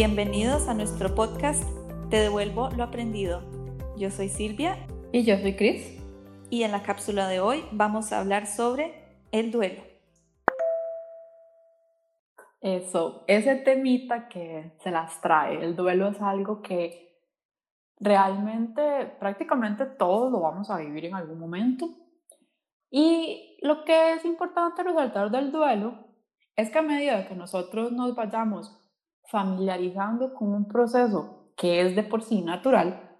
Bienvenidos a nuestro podcast Te devuelvo lo aprendido. Yo soy Silvia. Y yo soy Cris. Y en la cápsula de hoy vamos a hablar sobre el duelo. Eso, ese temita que se las trae. El duelo es algo que realmente prácticamente todos lo vamos a vivir en algún momento. Y lo que es importante resaltar del duelo es que a medida que nosotros nos vayamos familiarizando con un proceso que es de por sí natural,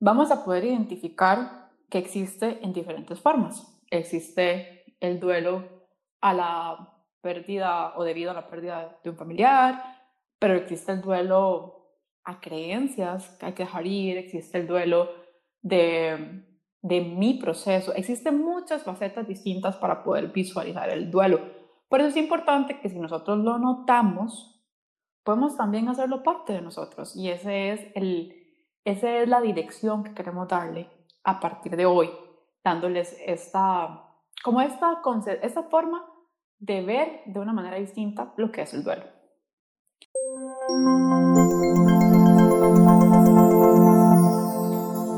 vamos a poder identificar que existe en diferentes formas. Existe el duelo a la pérdida o debido a la pérdida de un familiar, pero existe el duelo a creencias que hay que dejar ir, existe el duelo de, de mi proceso, existen muchas facetas distintas para poder visualizar el duelo. Por eso es importante que si nosotros lo notamos, podemos también hacerlo parte de nosotros y ese es el, esa es la dirección que queremos darle a partir de hoy, dándoles esta, como esta, esta forma de ver de una manera distinta lo que es el duelo.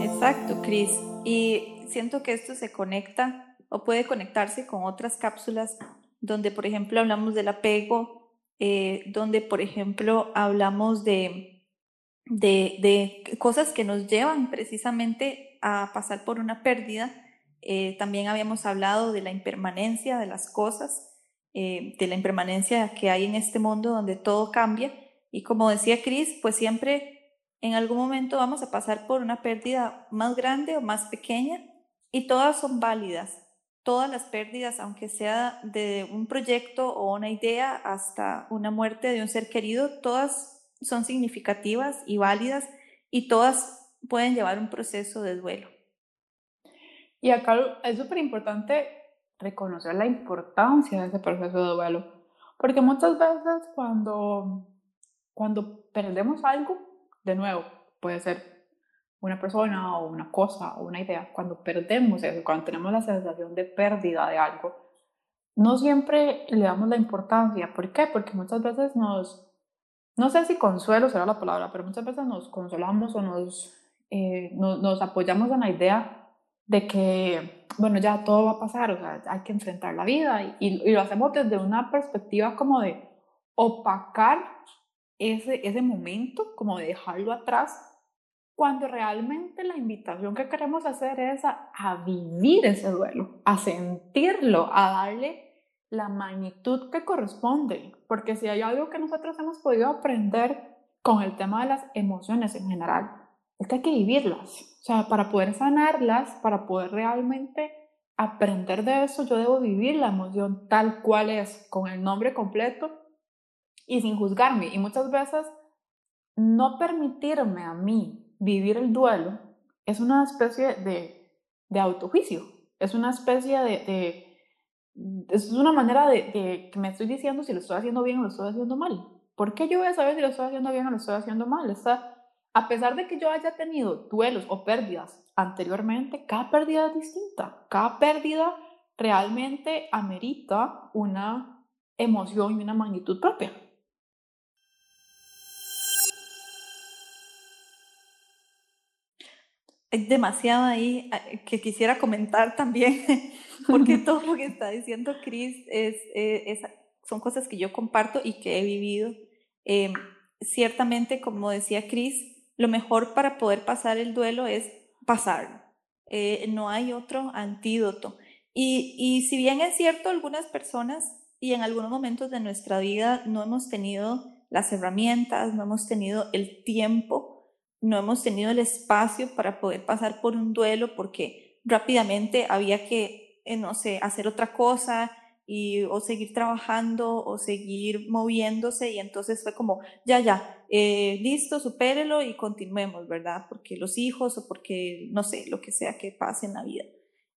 Exacto, Cris. Y siento que esto se conecta o puede conectarse con otras cápsulas donde, por ejemplo, hablamos del apego eh, donde, por ejemplo, hablamos de, de, cosas que nos llevan precisamente a pasar por una pérdida. Eh, también habíamos hablado de la impermanencia de las cosas, eh, de la impermanencia que hay en este mundo donde todo cambia. Y como decía Cris, pues siempre en algún momento vamos a pasar por una pérdida más grande o más pequeña y todas son válidas todas las pérdidas, aunque sea de un proyecto o una idea hasta una muerte de un ser querido, todas son significativas y válidas y todas pueden llevar un proceso de duelo. Y acá es súper importante reconocer la importancia de ese proceso de duelo, porque muchas veces cuando, cuando perdemos algo, de nuevo, puede ser una persona o una cosa o una idea, cuando perdemos eso, cuando tenemos la sensación de pérdida de algo, no siempre le damos la importancia. ¿Por qué? Porque muchas veces nos, no sé si consuelo será la palabra, pero muchas veces nos consolamos o nos, eh, nos, apoyamos en la idea de que, bueno, ya todo va a pasar, o sea, hay que enfrentar la vida y, y, lo hacemos desde una perspectiva como de opacar ese, ese momento, como de dejarlo atrás cuando realmente la invitación que queremos hacer es a, vivir ese duelo, a sentirlo, a darle la magnitud que corresponde, porque si hay algo que nosotros hemos podido aprender con el tema de las emociones en general, es que hay que vivirlas, o sea, para poder sanarlas, para poder realmente aprender de eso, yo debo vivir la emoción tal cual es, con el nombre completo y sin juzgarme. Y muchas veces no permitirme a mí vivir el duelo es una especie de, de autojuicio, es una especie de, es una manera de, que me estoy diciendo si lo estoy haciendo bien o lo estoy haciendo mal. ¿Por qué yo voy a saber si lo estoy haciendo bien o lo estoy haciendo mal? Está, a pesar de que yo haya tenido duelos o pérdidas anteriormente, cada pérdida es distinta. Cada pérdida realmente amerita una emoción y una magnitud propia. Hay demasiado ahí ah, que quisiera comentar también, porque todo lo que está diciendo Chris es, eh, es, son cosas que yo comparto y que he vivido. Eh, ciertamente, como decía Chris, lo mejor para poder pasar el duelo es pasarlo. Eh, no hay otro antídoto. Y, y si bien es cierto, algunas personas y en algunos momentos de nuestra vida no hemos tenido las herramientas, no hemos tenido el tiempo no hemos tenido el espacio para poder pasar por un duelo porque rápidamente había que, eh, no sé, hacer otra cosa y, o seguir trabajando o seguir moviéndose y entonces fue como, ya, ya, eh, listo, supérelo y continuemos, ¿verdad? Porque los hijos o porque, no sé, lo que sea que pase en la vida.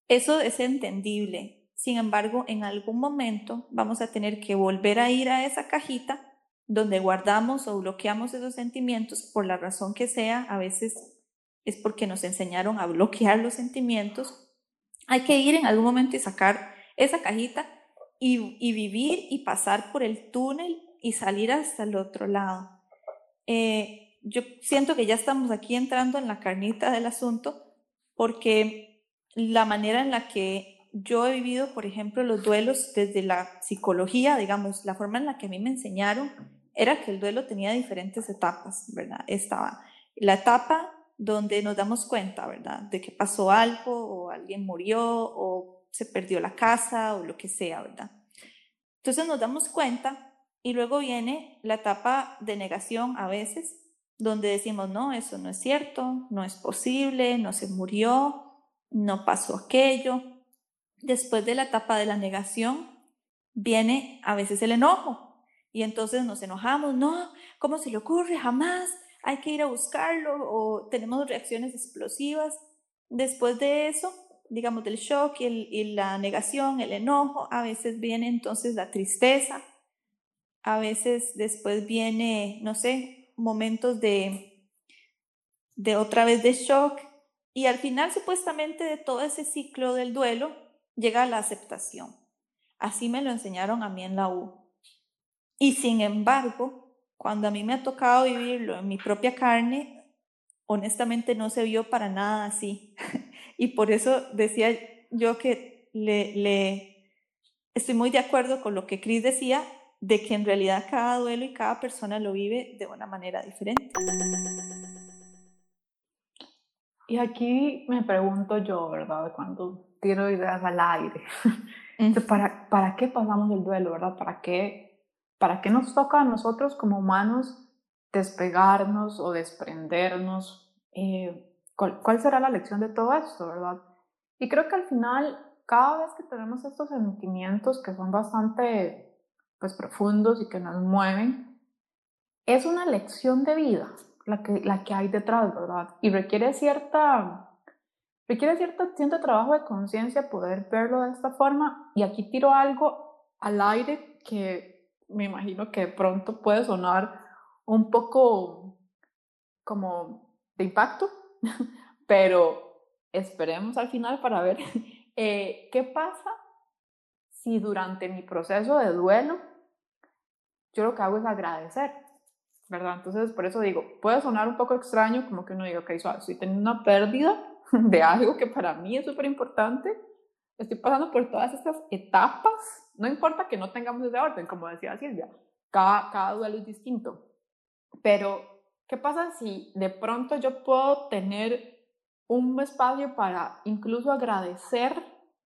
Eso es entendible. Sin embargo, en algún momento vamos a tener que volver a ir a esa cajita donde guardamos o bloqueamos esos sentimientos por la razón que sea, a veces es porque nos enseñaron a bloquear los sentimientos, hay que ir en algún momento y sacar esa cajita y, vivir y pasar por el túnel y salir hasta el otro lado. Eh, yo siento que ya estamos aquí entrando en la carnita del asunto porque la manera en la que yo he vivido, por ejemplo, los duelos desde la psicología, digamos, la forma en la que a mí me enseñaron era que el duelo tenía diferentes etapas, ¿verdad? Estaba la etapa donde nos damos cuenta, ¿verdad? De que pasó algo o alguien murió o se perdió la casa o lo que sea, ¿verdad? Entonces nos damos cuenta y luego viene la etapa de negación a veces, donde decimos, no, eso no es cierto, no es posible, no se murió, no pasó aquello. Después de la etapa de la negación viene a veces el enojo y entonces nos enojamos, no, ¿cómo se le ocurre? Jamás, hay que ir a buscarlo o tenemos reacciones explosivas. Después de eso, digamos, del shock y, la negación, el enojo, a veces viene entonces la tristeza, a veces después viene, no sé, momentos de, de otra vez de shock y al final supuestamente de todo ese ciclo del duelo llega la aceptación. Así me lo enseñaron a mí en la U. Y sin embargo, cuando a mí me ha tocado vivirlo en mi propia carne, honestamente no se vio para nada así. y por eso decía yo que le, le estoy muy de acuerdo con lo que Chris decía, de que en realidad cada duelo y cada persona lo vive de una manera diferente. Y aquí me pregunto yo, ¿verdad? Cuando tiro ideas al aire, ¿para, ¿para qué pasamos el duelo, verdad? ¿Para qué ¿Para qué nos toca a nosotros como humanos despegarnos o desprendernos? Eh, ¿cuál, será la lección de todo esto, verdad? Y creo que al final, cada vez que tenemos estos sentimientos que son bastante pues, profundos y que nos mueven, es una lección de vida la que, la que hay detrás, ¿verdad? Y requiere cierta, requiere cierto, cierto trabajo de conciencia poder verlo de esta forma. Y aquí tiro algo al aire que me imagino que de pronto puede sonar un poco como de impacto, pero esperemos al final para ver eh, qué pasa si durante mi proceso de duelo yo lo que hago es agradecer, ¿verdad? Entonces, por eso digo, puede sonar un poco extraño, como que uno diga, ok, estoy teniendo una pérdida de algo que para mí es súper importante, estoy pasando por todas estas etapas no importa que no tengamos ese orden, como decía Silvia, cada, cada duelo es distinto. Pero, ¿qué pasa si de pronto yo puedo tener un espacio para incluso agradecer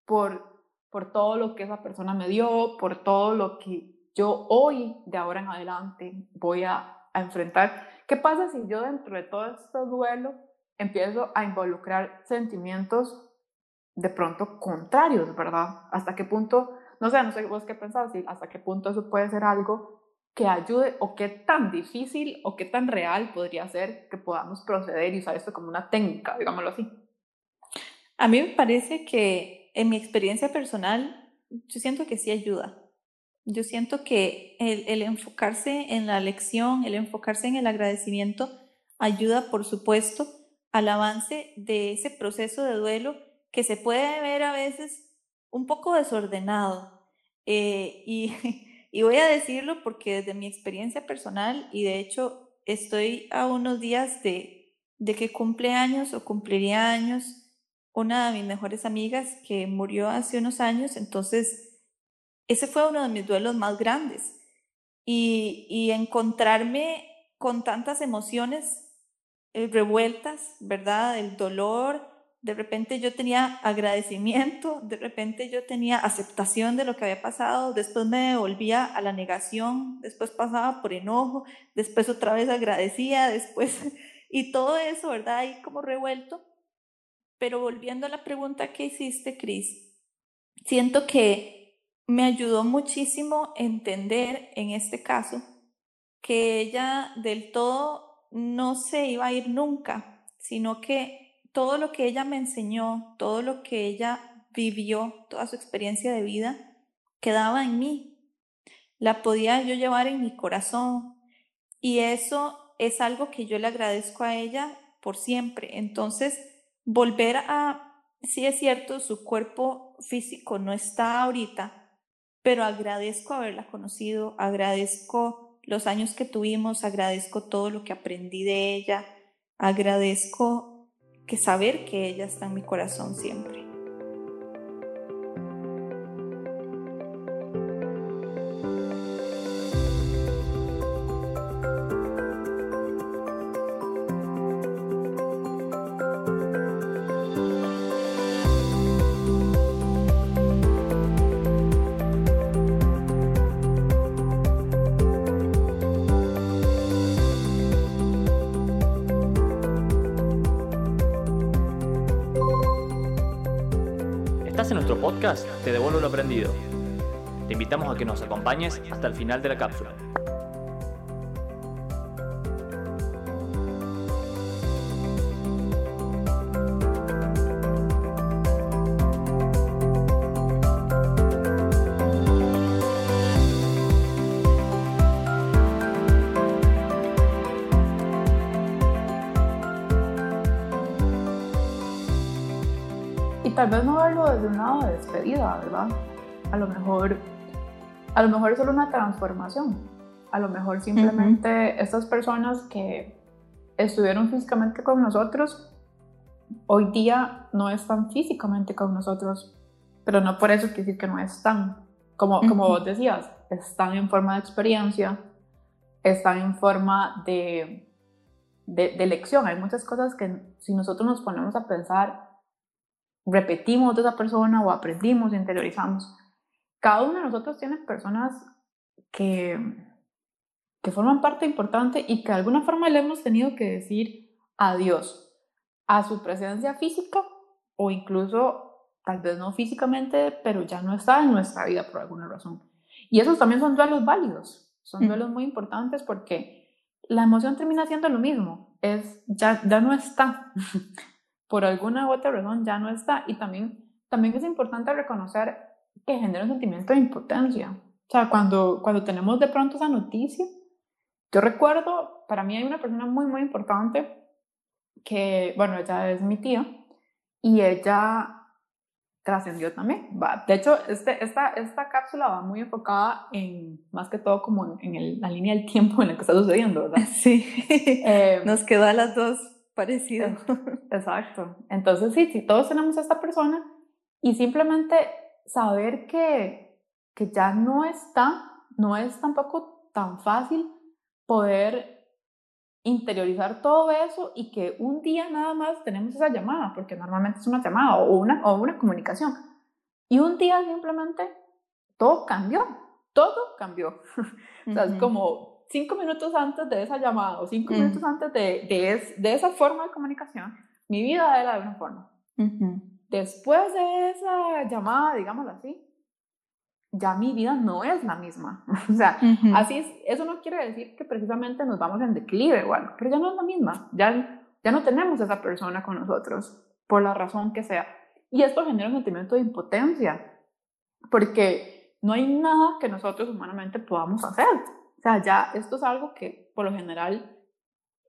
por, por todo lo que esa persona me dio, por todo lo que yo hoy, de ahora en adelante, voy a, a enfrentar? ¿Qué pasa si yo dentro de todo este duelo empiezo a involucrar sentimientos de pronto contrarios, ¿verdad? ¿Hasta qué punto no sé, no sé vos qué pensás, hasta qué punto eso puede ser algo que ayude o qué tan difícil o qué tan real podría ser que podamos proceder y usar esto como una técnica, digámoslo así. A mí me parece que en mi experiencia personal, yo siento que sí ayuda. Yo siento que el, el enfocarse en la lección, el enfocarse en el agradecimiento, ayuda, por supuesto, al avance de ese proceso de duelo que se puede ver a veces un poco desordenado. Eh, y, voy a decirlo porque desde mi experiencia personal, y de hecho estoy a unos días de, de que cumple años o cumpliría años una de mis mejores amigas que murió hace unos años, entonces ese fue uno de mis duelos más grandes. Y, y encontrarme con tantas emociones eh, revueltas, ¿verdad? El dolor, de repente yo tenía agradecimiento, de repente yo tenía aceptación de lo que había pasado, después me volvía a la negación, después pasaba por enojo, después otra vez agradecía, después, y todo eso, ¿verdad? Ahí como revuelto. Pero volviendo a la pregunta que hiciste, Cris, siento que me ayudó muchísimo entender en este caso que ella del todo no se iba a ir nunca, sino que todo lo que ella me enseñó, todo lo que ella vivió, toda su experiencia de vida, quedaba en mí. La podía yo llevar en mi corazón. Y eso es algo que yo le agradezco a ella por siempre. Entonces, volver a, sí es cierto, su cuerpo físico no está ahorita, pero agradezco haberla conocido, agradezco los años que tuvimos, agradezco todo lo que aprendí de ella, agradezco que saber que ella está en mi corazón siempre. Te devuelvo lo aprendido. Te invitamos a que nos acompañes hasta el final de la cápsula. Tal vez no verlo desde un lado de despedida, ¿verdad? A lo mejor, a lo mejor es solo una transformación. A lo mejor simplemente estas personas que estuvieron físicamente con nosotros, hoy día no están físicamente con nosotros, pero no por eso quiere decir que no están. Como, como vos decías, están en forma de experiencia, están en forma de, de, de lección. Hay muchas cosas que si nosotros nos ponemos a pensar, repetimos de esa persona o aprendimos, interiorizamos. Cada uno de nosotros tiene personas que, que forman parte importante y que de alguna forma le hemos tenido que decir adiós a su presencia física o incluso tal vez no físicamente, pero ya no está en nuestra vida por alguna razón. Y esos también son duelos válidos, son duelos muy importantes porque la emoción termina siendo lo mismo, es ya, ya no está. por alguna u otra razón ya no está. Y también, también es importante reconocer que genera un sentimiento de impotencia. O sea, cuando, cuando tenemos de pronto esa noticia, yo recuerdo, para mí hay una persona muy, muy importante que, bueno, ella es mi tía y ella trascendió también. Va. De hecho, este, esta, esta cápsula va muy enfocada en, más que todo, como en, la línea del tiempo en el que está sucediendo, ¿verdad? Sí, eh, nos quedó a las dos parecido. Exacto. Entonces, sí, si todos tenemos a esta persona y simplemente saber que, que ya no está, no es tampoco tan fácil poder interiorizar todo eso y que un día nada más tenemos esa llamada, porque normalmente es una llamada o una, o una comunicación. Y un día simplemente todo cambió, todo cambió. o sea, es como cinco minutos antes de esa llamada o cinco minutos antes de, de, de, esa forma de comunicación, mi vida era de una forma. Después de esa llamada, digámoslo así, ya mi vida no es la misma. o sea, así es, eso no quiere decir que precisamente nos vamos en declive o algo, pero ya no es la misma. Ya, ya no tenemos esa persona con nosotros, por la razón que sea. Y esto genera un sentimiento de impotencia, porque no hay nada que nosotros humanamente podamos hacer. O sea, ya esto es algo que por lo general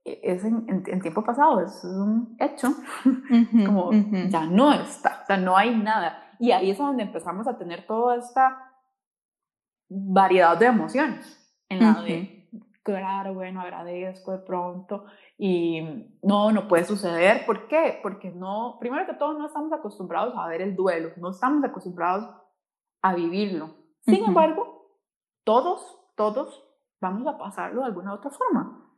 e, es en, tiempo pasado, es un hecho, como ya no está, o sea, no hay nada. Y ahí es donde empezamos a tener toda esta variedad de emociones, en la de, claro, bueno, agradezco de pronto, y no, no puede suceder. ¿Por qué? Porque no, primero que todo, no estamos acostumbrados a ver el duelo, no estamos acostumbrados a vivirlo. Sin embargo, todos, todos vamos a pasarlo de alguna otra forma.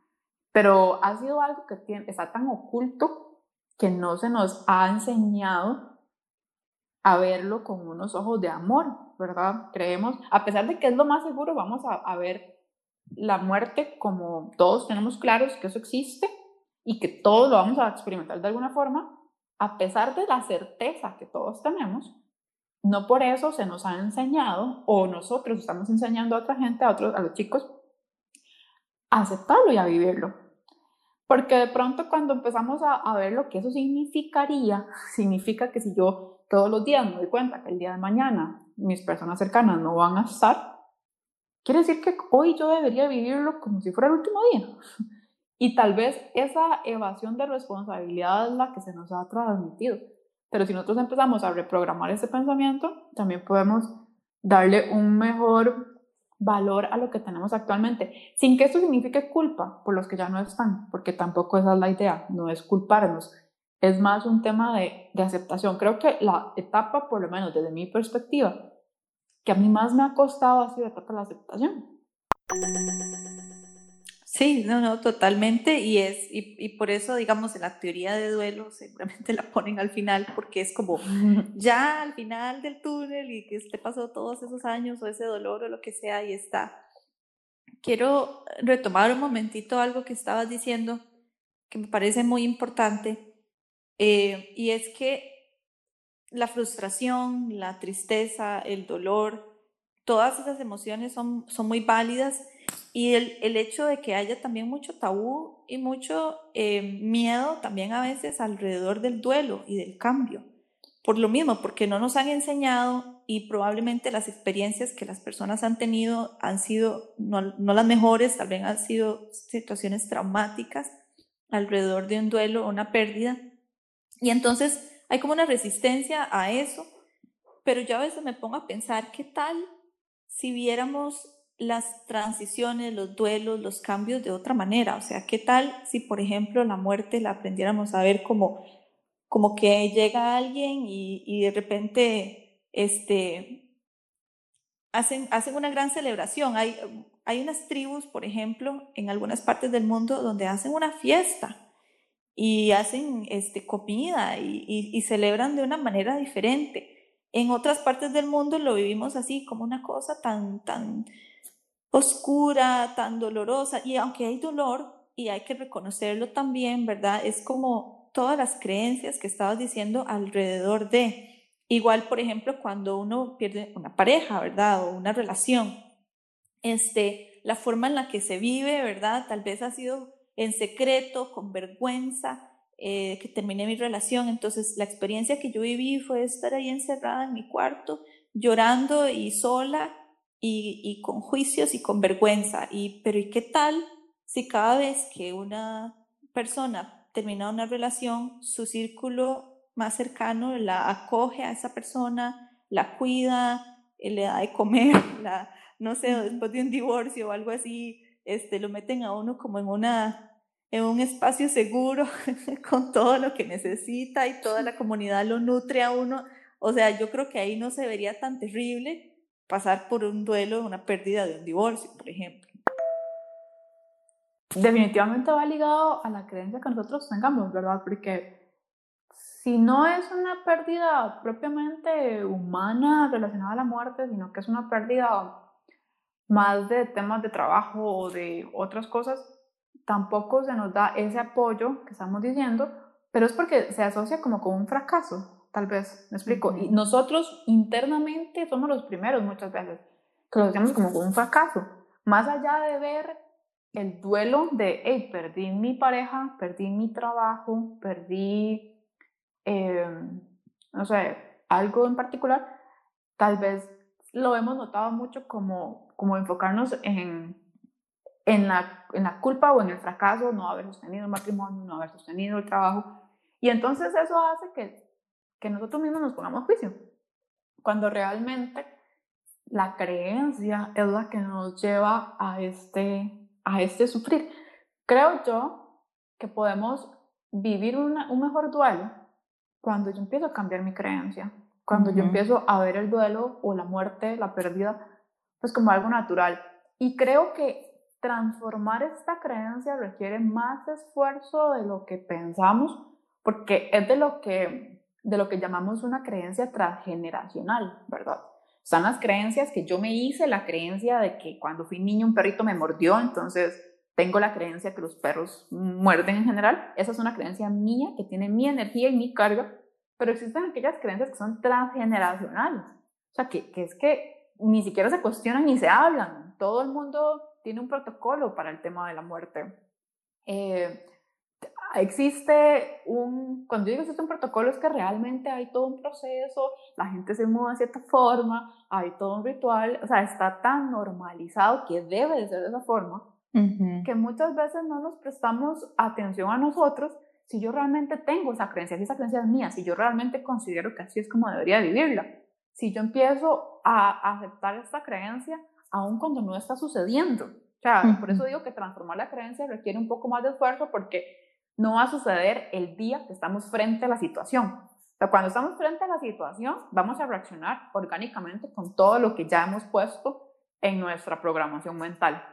Pero ha sido algo que tiene, está tan oculto que no se nos ha enseñado a verlo con unos ojos de amor, ¿verdad? Creemos, a pesar de que es lo más seguro, vamos a, a ver la muerte como todos tenemos claros que eso existe y que todos lo vamos a experimentar de alguna forma, a pesar de la certeza que todos tenemos, no por eso se nos ha enseñado o nosotros estamos enseñando a otra gente, a otros, a los chicos, aceptarlo y a vivirlo. Porque de pronto cuando empezamos a, ver lo que eso significaría, significa que si yo todos los días me doy cuenta que el día de mañana mis personas cercanas no van a estar, quiere decir que hoy yo debería vivirlo como si fuera el último día. Y tal vez esa evasión de responsabilidad es la que se nos ha transmitido. Pero si nosotros empezamos a reprogramar ese pensamiento, también podemos darle un mejor valor a lo que tenemos actualmente, sin que esto signifique culpa por los que ya no están, porque tampoco esa es la idea, no es culparnos, es más un tema de, de aceptación. Creo que la etapa, por lo menos desde mi perspectiva, que a mí más me ha costado ha sido la etapa de la aceptación. Sí, no, no, totalmente. Y es, y, y, por eso, digamos, en la teoría de duelo seguramente la ponen al final, porque es como ya al final del túnel y que te pasó todos esos años o ese dolor o lo que sea, y está. Quiero retomar un momentito algo que estabas diciendo que me parece muy importante, eh, y es que la frustración, la tristeza, el dolor, todas esas emociones son, son muy válidas y el, el, hecho de que haya también mucho tabú y mucho eh, miedo también a veces alrededor del duelo y del cambio. Por lo mismo, porque no nos han enseñado y probablemente las experiencias que las personas han tenido han sido no, no las mejores, tal vez han sido situaciones traumáticas alrededor de un duelo o una pérdida. Y entonces hay como una resistencia a eso, pero yo a veces me pongo a pensar, ¿qué tal si viéramos las transiciones, los duelos, los cambios de otra manera. O sea, ¿qué tal si, por ejemplo, la muerte la aprendiéramos a ver como, como que llega alguien y, y de repente este, hacen, hacen una gran celebración? Hay, hay unas tribus, por ejemplo, en algunas partes del mundo donde hacen una fiesta y hacen este, comida y, y, y celebran de una manera diferente. En otras partes del mundo lo vivimos así, como una cosa tan, tan, oscura, tan dolorosa, y aunque hay dolor, y hay que reconocerlo también, ¿verdad? Es como todas las creencias que estabas diciendo alrededor de. Igual, por ejemplo, cuando uno pierde una pareja, ¿verdad? O una relación, este, la forma en la que se vive, ¿verdad? Tal vez ha sido en secreto, con vergüenza, eh, que terminé mi relación. Entonces, la experiencia que yo viví fue estar ahí encerrada en mi cuarto, llorando y sola, y, con juicios y con vergüenza. Y, pero ¿y qué tal si cada vez que una persona termina una relación, su círculo más cercano la acoge a esa persona, la cuida, eh, le da de comer, la, no sé, después de un divorcio o algo así, este, lo meten a uno como en una en un espacio seguro con todo lo que necesita y toda la comunidad lo nutre a uno. O sea, yo creo que ahí no se vería tan terrible pasar por un duelo, una pérdida de un divorcio, por ejemplo. Definitivamente va ligado a la creencia que nosotros tengamos, ¿verdad? Porque si no es una pérdida propiamente humana relacionada a la muerte, sino que es una pérdida más de temas de trabajo o de otras cosas, tampoco se nos da ese apoyo que estamos diciendo, pero es porque se asocia como con un fracaso, tal vez, me explico. Y nosotros internamente somos los primeros muchas veces, que lo hacemos como un fracaso. Más allá de ver el duelo de, hey, perdí mi pareja, perdí mi trabajo, perdí, em, no sé, algo en particular, tal vez lo hemos notado mucho como, como enfocarnos en, en, la, en la culpa o en el fracaso, no haber sostenido el matrimonio, no haber sostenido el trabajo. Y entonces eso hace que que nosotros mismos nos pongamos juicio, cuando realmente la creencia es la que nos lleva a este, a este sufrir. Creo yo que podemos vivir una, un mejor duelo cuando yo empiezo a cambiar mi creencia, cuando yo empiezo a ver el duelo o la muerte, la pérdida, pues como algo natural. Y creo que transformar esta creencia requiere más esfuerzo de lo que pensamos, porque es de lo que de lo que llamamos una creencia transgeneracional, ¿verdad? Están las creencias que yo me hice, la creencia de que cuando fui niño un perrito me mordió, entonces tengo la creencia que los perros muerden en general. Esa es una creencia mía que tiene mi energía y mi carga, pero existen aquellas creencias que son transgeneracionales. O sea, que, que es que ni siquiera se cuestionan ni se hablan. Todo el mundo tiene un protocolo para el tema de la muerte. Eh, existe un, cuando digo existe un protocolo es que realmente hay todo un proceso, la gente se mueve de cierta forma, hay todo un ritual, o sea, está tan normalizado que debe de ser de esa forma, que muchas veces no nos prestamos atención a nosotros si yo realmente tengo esa creencia, si esa creencia es mía, si yo realmente considero que así es como debería vivirla. si yo empiezo a aceptar esta creencia aun cuando no está sucediendo. O sea, por eso digo que transformar la creencia requiere un poco más de esfuerzo porque no va a suceder el día que estamos frente a la situación. O sea, cuando estamos frente a la situación, vamos a reaccionar orgánicamente con todo lo que ya hemos puesto en nuestra programación mental.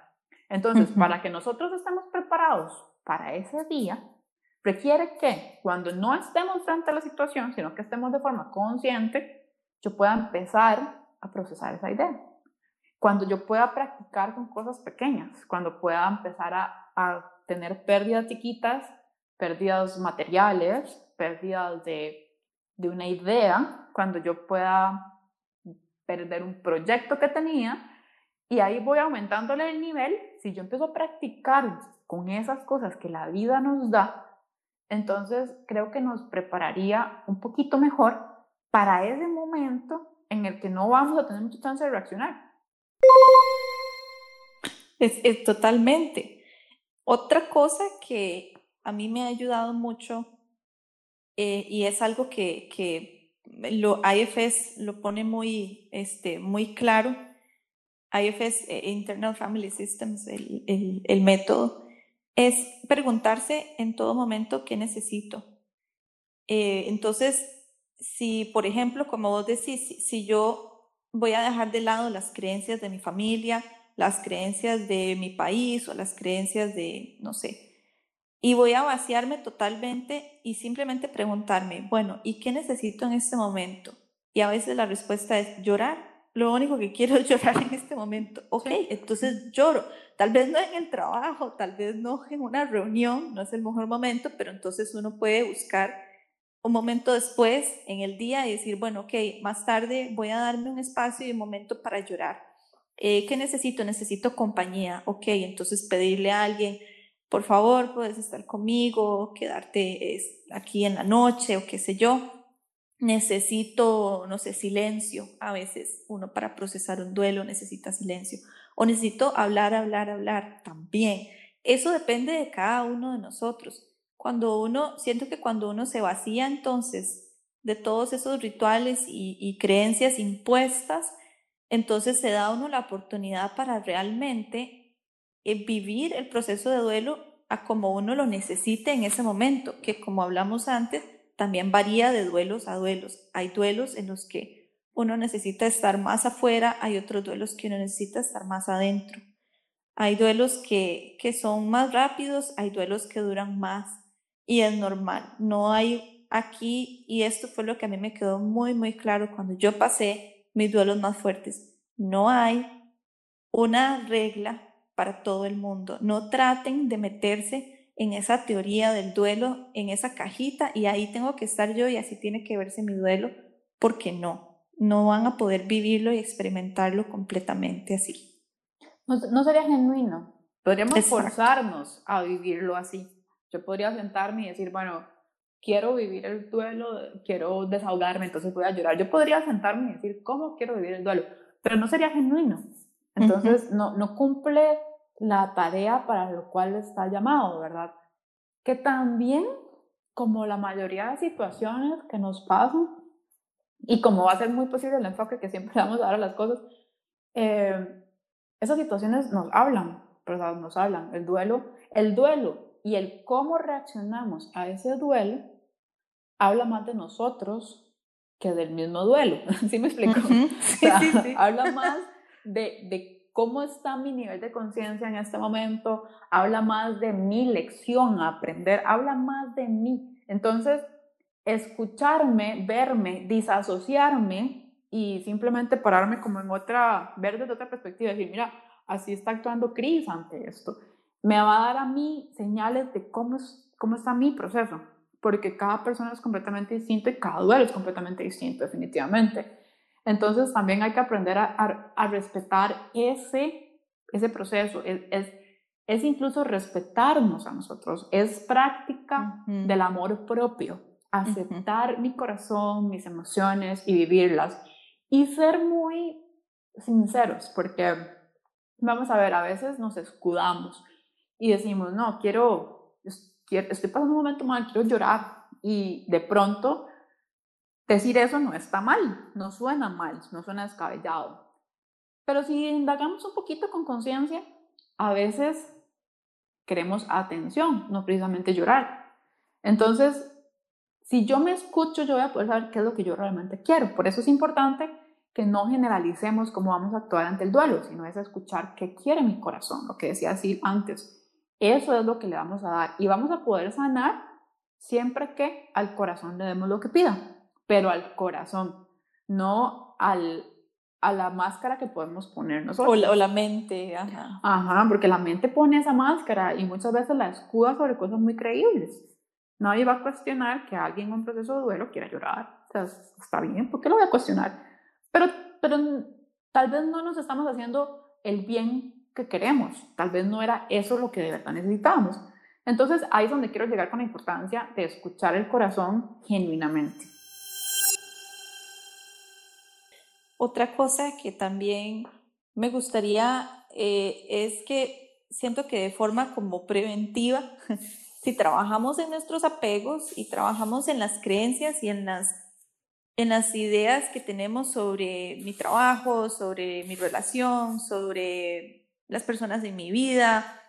Entonces, para que nosotros estemos preparados para ese día, requiere que cuando no estemos frente a la situación, sino que estemos de forma consciente, yo pueda empezar a procesar esa idea. Cuando yo pueda practicar con cosas pequeñas, cuando pueda empezar a, a tener pérdidas chiquitas, pérdidas materiales, pérdidas de, de una idea, cuando yo pueda perder un proyecto que tenía, y ahí voy aumentándole el nivel. Si yo empiezo a practicar con esas cosas que la vida nos da, entonces creo que nos prepararía un poquito mejor para ese momento en el que no vamos a tener mucha chance de reaccionar. Es, totalmente. Otra cosa que a mí me ha ayudado mucho eh, y es algo que, que lo, IFS lo pone muy, este, muy claro. IFS, eh, Internal Family Systems, el, el, método, es preguntarse en todo momento qué necesito. Eh, entonces, si, por ejemplo, como vos decís, si, yo voy a dejar de lado las creencias de mi familia, las creencias de mi país o las creencias de, no sé, y voy a vaciarme totalmente y simplemente preguntarme, bueno, ¿y qué necesito en este momento? Y a veces la respuesta es llorar lo único que quiero es llorar en este momento. Ok, entonces lloro. Tal vez no en el trabajo, tal vez no en una reunión, no es el mejor momento, pero entonces uno puede buscar un momento después en el día y decir, bueno, ok, más tarde voy a darme un espacio y un momento para llorar. Eh, ¿Qué necesito? Necesito compañía. Ok, entonces pedirle a alguien, por favor, puedes estar conmigo, quedarte aquí en la noche o qué sé yo necesito, no sé, silencio. A veces uno para procesar un duelo necesita silencio. O necesito hablar, hablar, hablar también. Eso depende de cada uno de nosotros. Cuando uno, siento que cuando uno se vacía entonces de todos esos rituales y, creencias impuestas, entonces se da uno la oportunidad para realmente vivir el proceso de duelo a como uno lo necesite en ese momento, que como hablamos antes, también varía de duelos a duelos. Hay duelos en los que uno necesita estar más afuera, hay otros duelos que uno necesita estar más adentro. Hay duelos que, que son más rápidos, hay duelos que duran más y es normal. No hay aquí, y esto fue lo que a mí me quedó muy, muy claro cuando yo pasé mis duelos más fuertes. No hay una regla para todo el mundo. No traten de meterse en esa teoría del duelo, en esa cajita, y ahí tengo que estar yo y así tiene que verse mi duelo, porque no, no van a poder vivirlo y experimentarlo completamente así. No, sería genuino. Podríamos forzarnos a vivirlo así. Yo podría sentarme y decir, bueno, quiero vivir el duelo, quiero desahogarme, entonces voy a llorar. Yo podría sentarme y decir, ¿cómo quiero vivir el duelo? Pero no sería genuino. Entonces, no, no cumple la tarea para lo cual está llamado, ¿verdad? Que también, como la mayoría de situaciones que nos pasan, y como va a ser muy posible el enfoque que siempre vamos a dar a las cosas, eh, esas situaciones nos hablan, ¿verdad? Nos hablan. El duelo, el duelo y el cómo reaccionamos a ese duelo habla más de nosotros que del mismo duelo. ¿Sí me explico? Habla más de, cómo está mi nivel de conciencia en este momento, habla más de mi lección a aprender, habla más de mí. Entonces, escucharme, verme, disasociarme y simplemente pararme como en otra, ver desde otra perspectiva, decir, mira, así está actuando Cris ante esto. Me va a dar a mí señales de cómo, es, cómo está mi proceso, porque cada persona es completamente distinto y cada duelo es completamente distinto, definitivamente. Entonces también hay que aprender a, a, respetar ese, ese proceso. Es, es, es, incluso respetarnos a nosotros. Es práctica del amor propio. Aceptar mi corazón, mis emociones y vivirlas. Y ser muy sinceros, porque vamos a ver, a veces nos escudamos y decimos, no, quiero, estoy pasando un momento mal, quiero llorar. Y de pronto decir eso no está mal, no suena mal, no suena descabellado. Pero si indagamos un poquito con conciencia, a veces queremos atención, no precisamente llorar. Entonces, si yo me escucho, yo voy a poder saber qué es lo que yo realmente quiero. Por eso es importante que no generalicemos cómo vamos a actuar ante el duelo, sino es escuchar qué quiere mi corazón, lo que decía así antes. Eso es lo que le vamos a dar y vamos a poder sanar siempre que al corazón le demos lo que pida, pero al corazón, no al, a la máscara que podemos poner nosotros. O la, o la mente, ajá. Ajá, porque la mente pone esa máscara y muchas veces la escuda sobre cosas muy creíbles. Nadie va a cuestionar que alguien en un proceso de duelo quiera llorar. O sea, está bien, ¿por qué lo voy a cuestionar? Pero, pero tal vez no nos estamos haciendo el bien que queremos. Tal vez no era eso lo que de verdad necesitábamos. Entonces ahí es donde quiero llegar con la importancia de escuchar el corazón genuinamente. Otra cosa que también me gustaría eh, es que siento que de forma como preventiva, si trabajamos en nuestros apegos y trabajamos en las creencias y en las, en las ideas que tenemos sobre mi trabajo, sobre mi relación, sobre las personas en mi vida,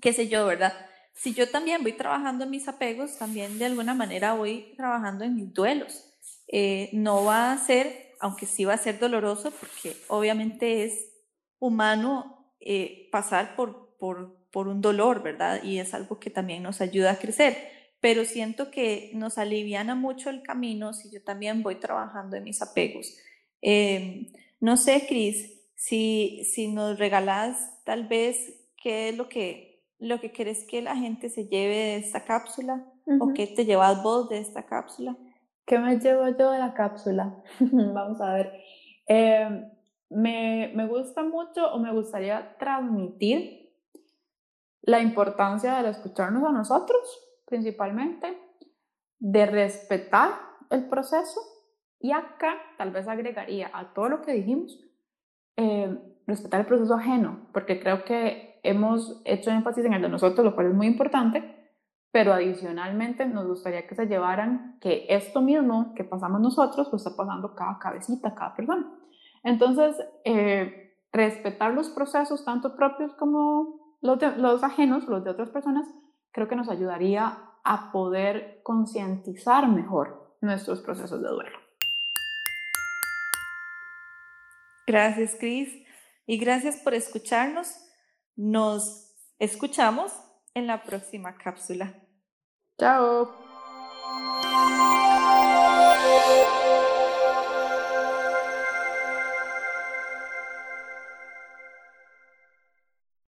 qué sé yo, ¿verdad? Si yo también voy trabajando en mis apegos, también de alguna manera voy trabajando en mis duelos. Eh, no va a ser, aunque sí va a ser doloroso, porque obviamente es humano eh, pasar por, por, por un dolor, ¿verdad? Y es algo que también nos ayuda a crecer. Pero siento que nos aliviana mucho el camino si yo también voy trabajando en mis apegos. Eh, no sé, Cris, si, si nos regalas tal vez qué es lo que, lo que querés que la gente se lleve de esta cápsula o qué te llevas vos de esta cápsula. ¿Qué me llevo yo de la cápsula? Vamos a ver. Eh, me, me gusta mucho o me gustaría transmitir la importancia de escucharnos a nosotros, principalmente, de respetar el proceso y acá tal vez agregaría a todo lo que dijimos, eh, respetar el proceso ajeno, porque creo que hemos hecho énfasis en el de nosotros, lo cual es muy importante, pero adicionalmente nos gustaría que se llevaran que esto mismo que pasamos nosotros lo está pasando cada cabecita, cada persona. Entonces, eh, respetar los procesos, tanto propios como los, los ajenos, los de otras personas, creo que nos ayudaría a poder concientizar mejor nuestros procesos de duelo. Gracias, Cris. Y gracias por escucharnos. Nos escuchamos en la próxima cápsula. Ciao.